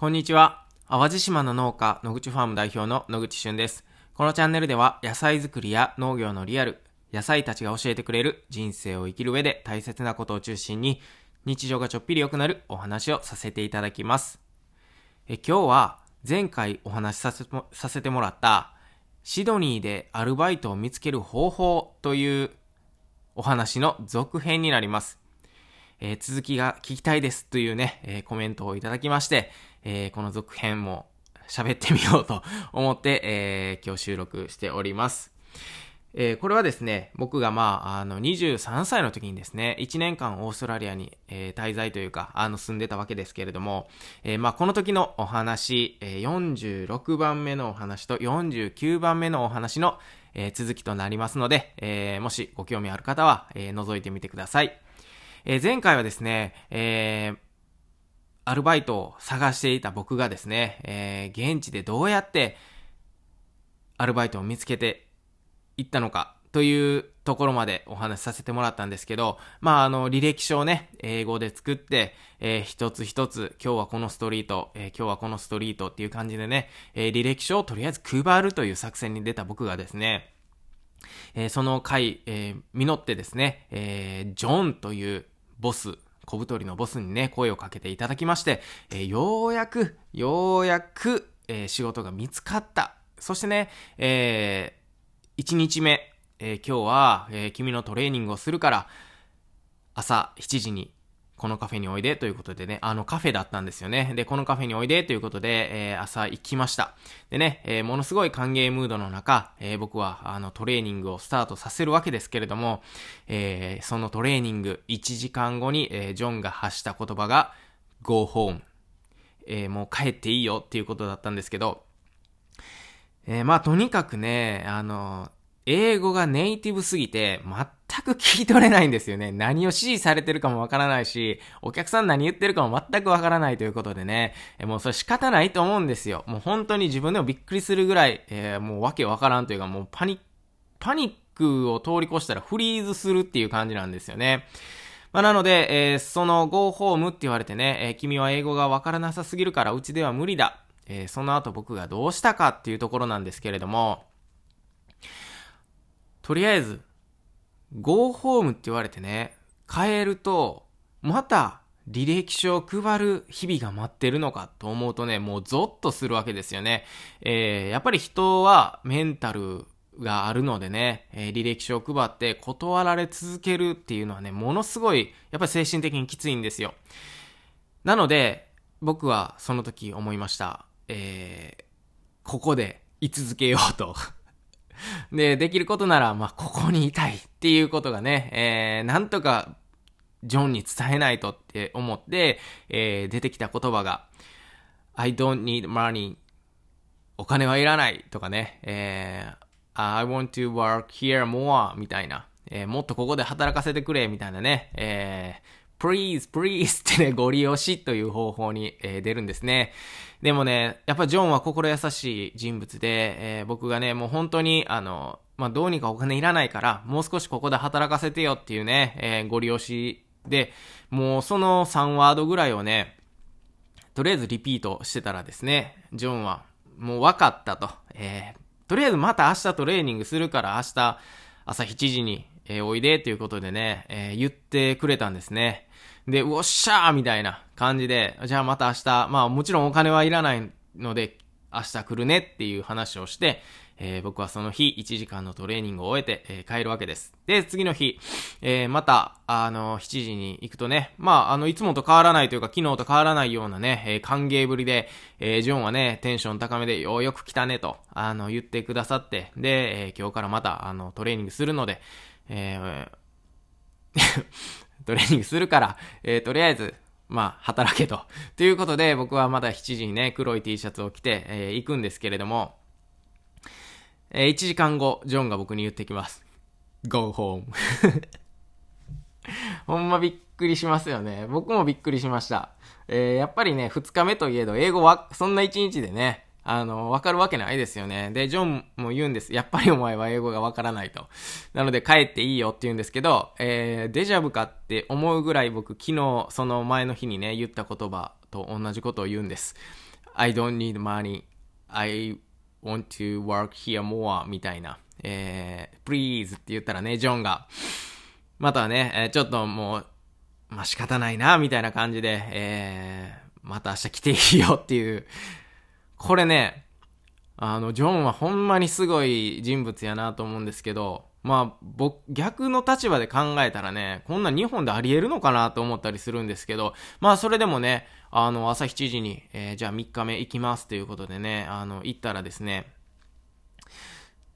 こんにちは。淡路島の農家、野口ファーム代表の野口俊です。このチャンネルでは野菜作りや農業のリアル、野菜たちが教えてくれる人生を生きる上で大切なことを中心に日常がちょっぴり良くなるお話をさせていただきます。え今日は前回お話しさせさせてもらったシドニーでアルバイトを見つける方法というお話の続編になります。えー、続きが聞きたいですというね、えー、コメントをいただきまして、えー、この続編も喋ってみようと思って、え今日収録しております。え、これはですね、僕がまあ、あの、23歳の時にですね、1年間オーストラリアに、え、滞在というか、あの、住んでたわけですけれども、え、まあ、この時のお話、え、46番目のお話と49番目のお話の、え、続きとなりますので、え、もしご興味ある方は、え、覗いてみてください。えー、前回はですね、えー、アルバイトを探していた僕がですね、えー、現地でどうやってアルバイトを見つけて行ったのかというところまでお話しさせてもらったんですけど、まあ、あの、履歴書をね、英語で作って、えー、一つ一つ、今日はこのストリート、えー、今日はこのストリートっていう感じでね、えー、履歴書をとりあえず配るという作戦に出た僕がですね、えー、その回、えー、実ってですね、えー、ジョンというボス、小太りのボスにね、声をかけていただきまして、えー、ようやく、ようやく、えー、仕事が見つかった。そしてね、えー、1日目、えー、今日は、えー、君のトレーニングをするから、朝7時にこのカフェにおいでということでね、あのカフェだったんですよね。で、このカフェにおいでということで、えー、朝行きました。でね、えー、ものすごい歓迎ムードの中、えー、僕はあのトレーニングをスタートさせるわけですけれども、えー、そのトレーニング1時間後に、え、ジョンが発した言葉が Go home。え、もう帰っていいよっていうことだったんですけど、え、まあとにかくね、あの、英語がネイティブすぎて、全く聞き取れないんですよね。何を指示されてるかもわからないし、お客さん何言ってるかも全くわからないということでね、もうそれ仕方ないと思うんですよ。もう本当に自分でもびっくりするぐらい、えー、もうわけわからんというか、もうパニック、パニックを通り越したらフリーズするっていう感じなんですよね。まあ、なので、えー、その Go Home って言われてね、えー、君は英語がわからなさすぎるからうちでは無理だ。え、その後僕がどうしたかっていうところなんですけれども、とりあえず、go home って言われてね、帰ると、また履歴書を配る日々が待ってるのかと思うとね、もうゾッとするわけですよね。えー、やっぱり人はメンタルがあるのでね、えー、履歴書を配って断られ続けるっていうのはね、ものすごい、やっぱり精神的にきついんですよ。なので、僕はその時思いました。えー、ここで居続けようと で、できることなら、まあ、ここにいたいっていうことがね、えー、なんとか、ジョンに伝えないとって思って、えー、出てきた言葉が、I don't need money. お金はいらないとかね、えー、I want to work here more みたいな、えー、もっとここで働かせてくれみたいなね、えー、please, please ってね、ご利用しという方法に、えー、出るんですね。でもね、やっぱジョンは心優しい人物で、えー、僕がね、もう本当に、あの、まあ、どうにかお金いらないから、もう少しここで働かせてよっていうね、えー、ご利用しで、もうその3ワードぐらいをね、とりあえずリピートしてたらですね、ジョンは、もう分かったと。えー、とりあえずまた明日トレーニングするから明日朝7時に、えー、おいでということでね、えー、言ってくれたんですね。で、うおっしゃーみたいな感じで、じゃあまた明日、まあもちろんお金はいらないので、明日来るねっていう話をして、えー、僕はその日1時間のトレーニングを終えて、えー、帰るわけです。で、次の日、えー、また、あの、7時に行くとね、まあ、あの、いつもと変わらないというか、昨日と変わらないようなね、え歓迎ぶりで、えジョンはね、テンション高めで、ようよく来たねと、あの、言ってくださって、で、え今日からまた、あの、トレーニングするので、えトレーニングするから、えー、とりあえず、まあ、働けと。ということで、僕はまだ7時にね、黒い T シャツを着て、えー、行くんですけれども、えー、1時間後、ジョンが僕に言ってきます。Go home. ほんまびっくりしますよね。僕もびっくりしました。えー、やっぱりね、2日目といえど、英語は、そんな1日でね、あの、わかるわけないですよね。で、ジョンも言うんです。やっぱりお前は英語がわからないと。なので帰っていいよって言うんですけど、えー、デジャブかって思うぐらい僕昨日、その前の日にね、言った言葉と同じことを言うんです。I don't need money. I want to work here more みたいな。えー、please って言ったらね、ジョンが、またね、えー、ちょっともう、まあ、仕方ないな、みたいな感じで、えー、また明日来ていいよっていう。これね、あの、ジョンはほんまにすごい人物やなと思うんですけど、まあ、僕、逆の立場で考えたらね、こんな日本であり得るのかなと思ったりするんですけど、まあ、それでもね、あの、朝7時に、えー、じゃあ3日目行きますということでね、あの、行ったらですね、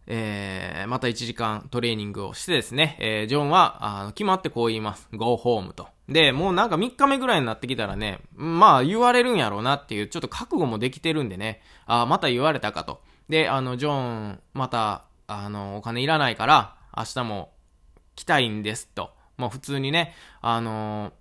えー、また1時間トレーニングをしてですね、えー、ジョンは、あの、決まってこう言います。go home と。で、もうなんか3日目ぐらいになってきたらね、まあ言われるんやろうなっていう、ちょっと覚悟もできてるんでね、あまた言われたかと。で、あの、ジョン、また、あの、お金いらないから、明日も来たいんですと。まあ普通にね、あの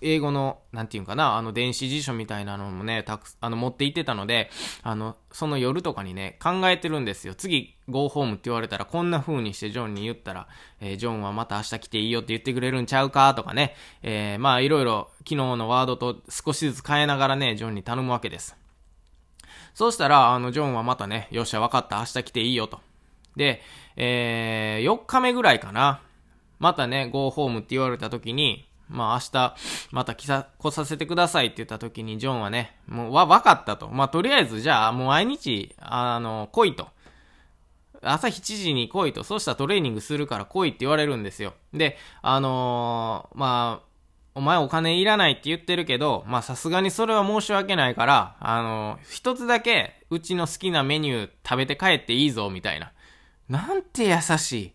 英語の、なんていうんかな、あの、電子辞書みたいなのもね、たく、あの、持って行ってたので、あの、その夜とかにね、考えてるんですよ。次、ゴーホームって言われたら、こんな風にしてジョンに言ったら、えー、ジョンはまた明日来ていいよって言ってくれるんちゃうかとかね、えー、まあ、いろいろ、昨日のワードと少しずつ変えながらね、ジョンに頼むわけです。そうしたら、あの、ジョンはまたね、よっしゃ、わかった、明日来ていいよと。で、えー、4日目ぐらいかな。またね、ゴーホームって言われた時に、まあ明日、また来さ、来させてくださいって言った時に、ジョンはね、もうわ、わかったと。まあとりあえず、じゃあもう毎日、あの、来いと。朝7時に来いと。そうしたらトレーニングするから来いって言われるんですよ。で、あのー、まあ、お前お金いらないって言ってるけど、まさすがにそれは申し訳ないから、あのー、一つだけうちの好きなメニュー食べて帰っていいぞ、みたいな。なんて優しい。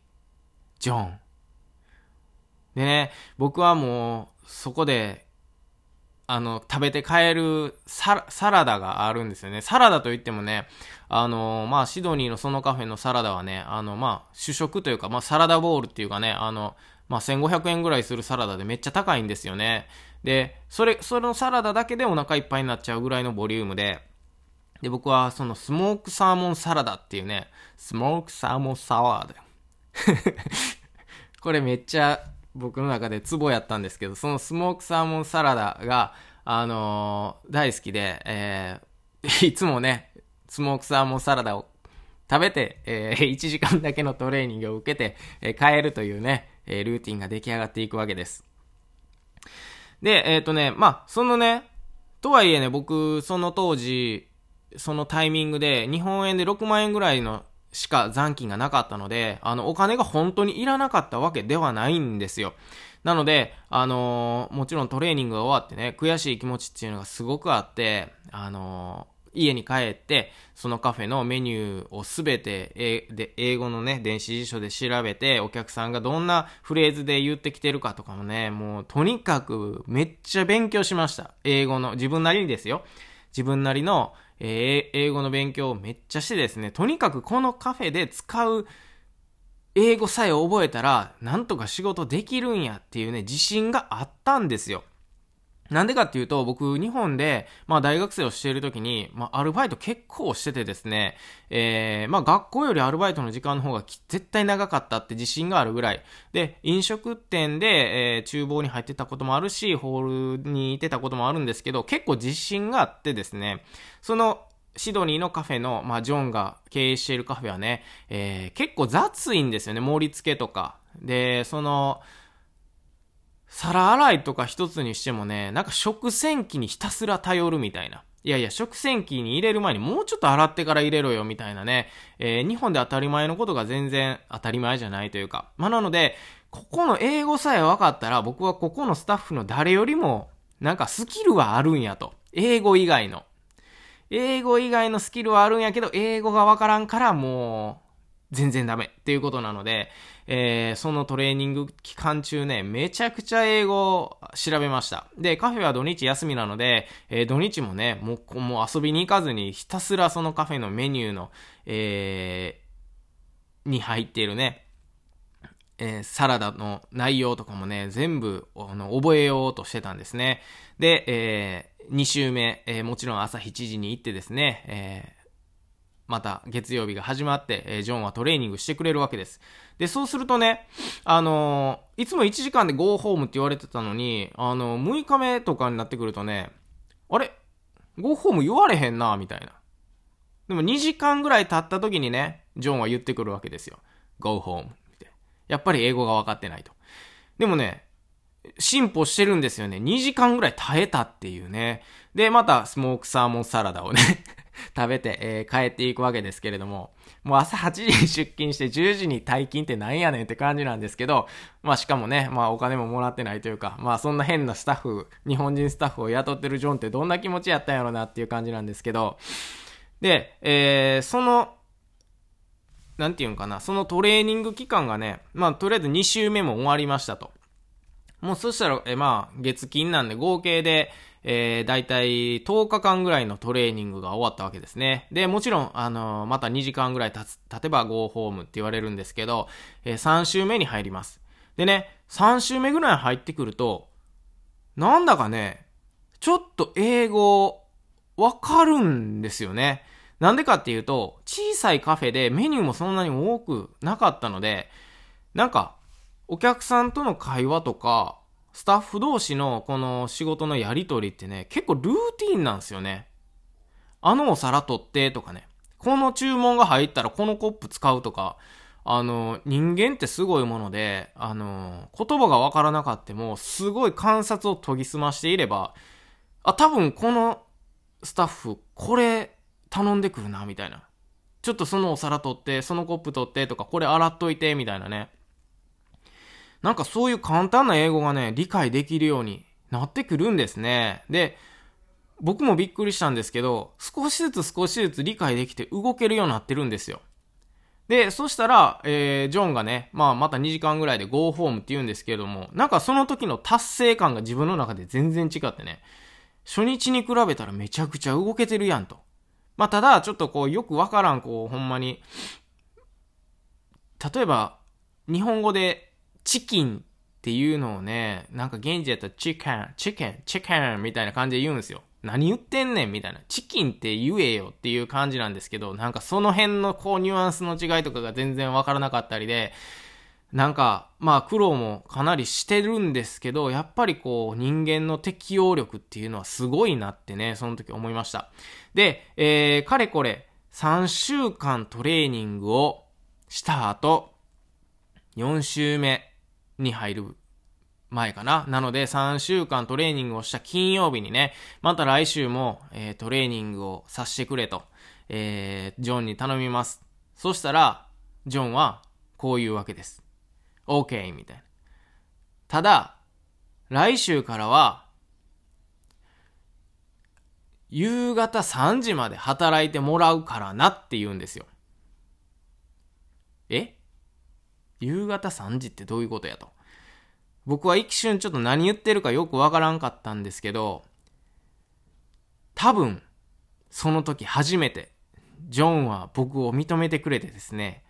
ジョン。でね、僕はもう、そこで、あの、食べて帰るサラダがあるんですよね。サラダといってもね、あの、まあ、シドニーのそのカフェのサラダはね、あの、まあ、主食というか、まあ、サラダボールっていうかね、あの、まあ、1500円ぐらいするサラダでめっちゃ高いんですよね。で、それ、そのサラダだけでお腹いっぱいになっちゃうぐらいのボリュームで、で、僕はそのスモークサーモンサラダっていうね、スモークサーモンサワーで。これめっちゃ僕の中でツボやったんですけど、そのスモークサーモンサラダが、あのー、大好きで、えー、いつもね、スモークサーモンサラダを食べて、えー、1時間だけのトレーニングを受けて、えー、帰るというね、えー、ルーティンが出来上がっていくわけです。で、えっ、ー、とね、まあ、そのね、とはいえね、僕、その当時、そのタイミングで、日本円で6万円ぐらいのしか残金がなかったので、あの、お金が本当にいらなかったわけではないんですよ。なので、あのー、もちろんトレーニングが終わってね、悔しい気持ちっていうのがすごくあって、あのー、家に帰って、そのカフェのメニューをすべて、えで、英語のね、電子辞書で調べて、お客さんがどんなフレーズで言ってきてるかとかもね、もうとにかくめっちゃ勉強しました。英語の、自分なりにですよ。自分なりの、えー、英語の勉強をめっちゃしてですね、とにかくこのカフェで使う英語さえ覚えたら、なんとか仕事できるんやっていうね、自信があったんですよ。なんでかっていうと、僕、日本で、まあ大学生をしているときに、まあアルバイト結構しててですね、えー、まあ学校よりアルバイトの時間の方が絶対長かったって自信があるぐらい。で、飲食店で、えー、厨房に入ってたこともあるし、ホールにいてたこともあるんですけど、結構自信があってですね、その、シドニーのカフェの、まあ、ジョンが経営しているカフェはね、えー、結構雑いんですよね、盛り付けとか。で、その、皿洗いとか一つにしてもね、なんか食洗機にひたすら頼るみたいな。いやいや、食洗機に入れる前にもうちょっと洗ってから入れろよみたいなね。えー、日本で当たり前のことが全然当たり前じゃないというか。まあ、なので、ここの英語さえ分かったら僕はここのスタッフの誰よりもなんかスキルはあるんやと。英語以外の。英語以外のスキルはあるんやけど、英語が分からんからもう全然ダメっていうことなので、えー、そのトレーニング期間中ね、めちゃくちゃ英語を調べました。で、カフェは土日休みなので、えー、土日もね、もう、もう遊びに行かずに、ひたすらそのカフェのメニューの、えー、に入っているね、えー、サラダの内容とかもね、全部、あの、覚えようとしてたんですね。で、えー、2週目、えー、もちろん朝7時に行ってですね、えまた月曜日が始まって、えー、ジョンはトレーニングしてくれるわけです。で、そうするとね、あのー、いつも1時間で go home って言われてたのに、あのー、6日目とかになってくるとね、あれ ?Go home 言われへんな、みたいな。でも2時間ぐらい経った時にね、ジョンは言ってくるわけですよ。Go home。やっぱり英語が分かってないと。でもね、進歩してるんですよね。2時間ぐらい耐えたっていうね。で、またスモークサーモンサラダをね食べて、えー、帰っていくわけですけれども、もう朝8時に出勤して10時に退勤ってなんやねんって感じなんですけど、まあしかもね、まあお金ももらってないというか、まあそんな変なスタッフ、日本人スタッフを雇ってるジョンってどんな気持ちやったんやろなっていう感じなんですけど、で、えー、その、なんていうんかな、そのトレーニング期間がね、まあとりあえず2週目も終わりましたと。もうそしたら、えまあ月金なんで合計で、えー、だいたい10日間ぐらいのトレーニングが終わったわけですね。で、もちろん、あの、また2時間ぐらい経つ、経てば Go Home って言われるんですけど、えー、3週目に入ります。でね、3週目ぐらい入ってくると、なんだかね、ちょっと英語、わかるんですよね。なんでかっていうと、小さいカフェでメニューもそんなに多くなかったので、なんか、お客さんとの会話とか、スタッフ同士のこの仕事のやりとりってね、結構ルーティンなんですよね。あのお皿取ってとかね。この注文が入ったらこのコップ使うとか、あの、人間ってすごいもので、あの、言葉がわからなかっても、すごい観察を研ぎ澄ましていれば、あ、多分このスタッフ、これ頼んでくるな、みたいな。ちょっとそのお皿取って、そのコップ取ってとか、これ洗っといて、みたいなね。なんかそういう簡単な英語がね、理解できるようになってくるんですね。で、僕もびっくりしたんですけど、少しずつ少しずつ理解できて動けるようになってるんですよ。で、そしたら、えー、ジョンがね、まあまた2時間ぐらいで Go home って言うんですけれども、なんかその時の達成感が自分の中で全然違ってね、初日に比べたらめちゃくちゃ動けてるやんと。まあただ、ちょっとこう、よくわからん、こう、ほんまに、例えば、日本語でチキンっていうのをね、なんか現地やったらチキン、チキン、チキンみたいな感じで言うんですよ。何言ってんねんみたいな。チキンって言えよっていう感じなんですけど、なんかその辺のこうニュアンスの違いとかが全然わからなかったりで、なんか、まあ苦労もかなりしてるんですけど、やっぱりこう人間の適応力っていうのはすごいなってね、その時思いました。で、えー、かれこれ3週間トレーニングをした後、4週目、に入る前かな。なので3週間トレーニングをした金曜日にね、また来週も、えー、トレーニングをさせてくれと、えー、ジョンに頼みます。そしたら、ジョンはこう言うわけです。OK! みたいな。ただ、来週からは、夕方3時まで働いてもらうからなって言うんですよ。え？夕方3時ってどういうことやと。僕は一瞬ちょっと何言ってるかよくわからんかったんですけど、多分、その時初めて、ジョンは僕を認めてくれてですね、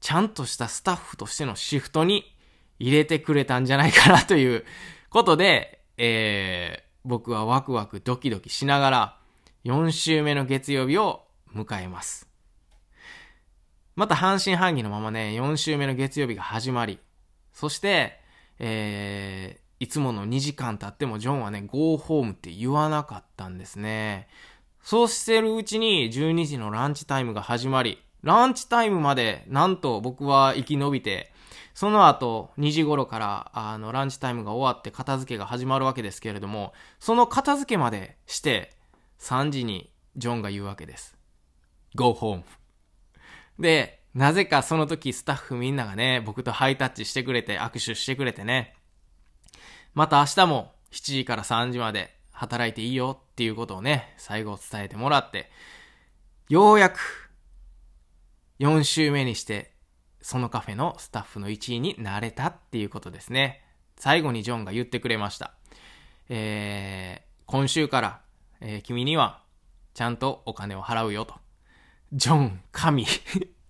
ちゃんとしたスタッフとしてのシフトに入れてくれたんじゃないかなということで、えー、僕はワクワクドキドキしながら4週目の月曜日を迎えます。また半信半疑のままね、4週目の月曜日が始まり、そして、えー、いつもの2時間経ってもジョンはね、Go home って言わなかったんですね。そうしてるうちに12時のランチタイムが始まり、ランチタイムまでなんと僕は生き延びて、その後2時頃からあのランチタイムが終わって片付けが始まるわけですけれども、その片付けまでして3時にジョンが言うわけです。Go home. で、なぜかその時スタッフみんながね、僕とハイタッチしてくれて、握手してくれてね、また明日も7時から3時まで働いていいよっていうことをね、最後伝えてもらって、ようやく4週目にして、そのカフェのスタッフの1位になれたっていうことですね。最後にジョンが言ってくれました。えー、今週から、えー、君にはちゃんとお金を払うよと。ジョン、神。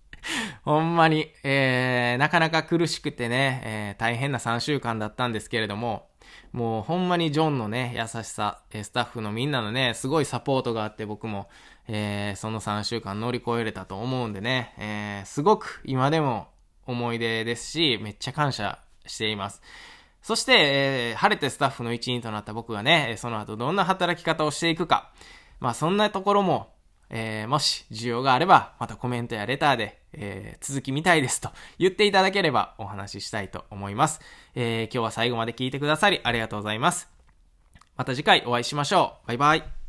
ほんまに、えー、なかなか苦しくてね、えー、大変な3週間だったんですけれども、もうほんまにジョンのね、優しさえ、スタッフのみんなのね、すごいサポートがあって僕も、えー、その3週間乗り越えれたと思うんでね、えー、すごく今でも思い出ですし、めっちゃ感謝しています。そして、えー、晴れてスタッフの一員となった僕がね、その後どんな働き方をしていくか。まあそんなところも、えー、もし需要があれば、またコメントやレターで、えー、続き見たいですと言っていただければお話ししたいと思います。えー、今日は最後まで聞いてくださりありがとうございます。また次回お会いしましょう。バイバイ。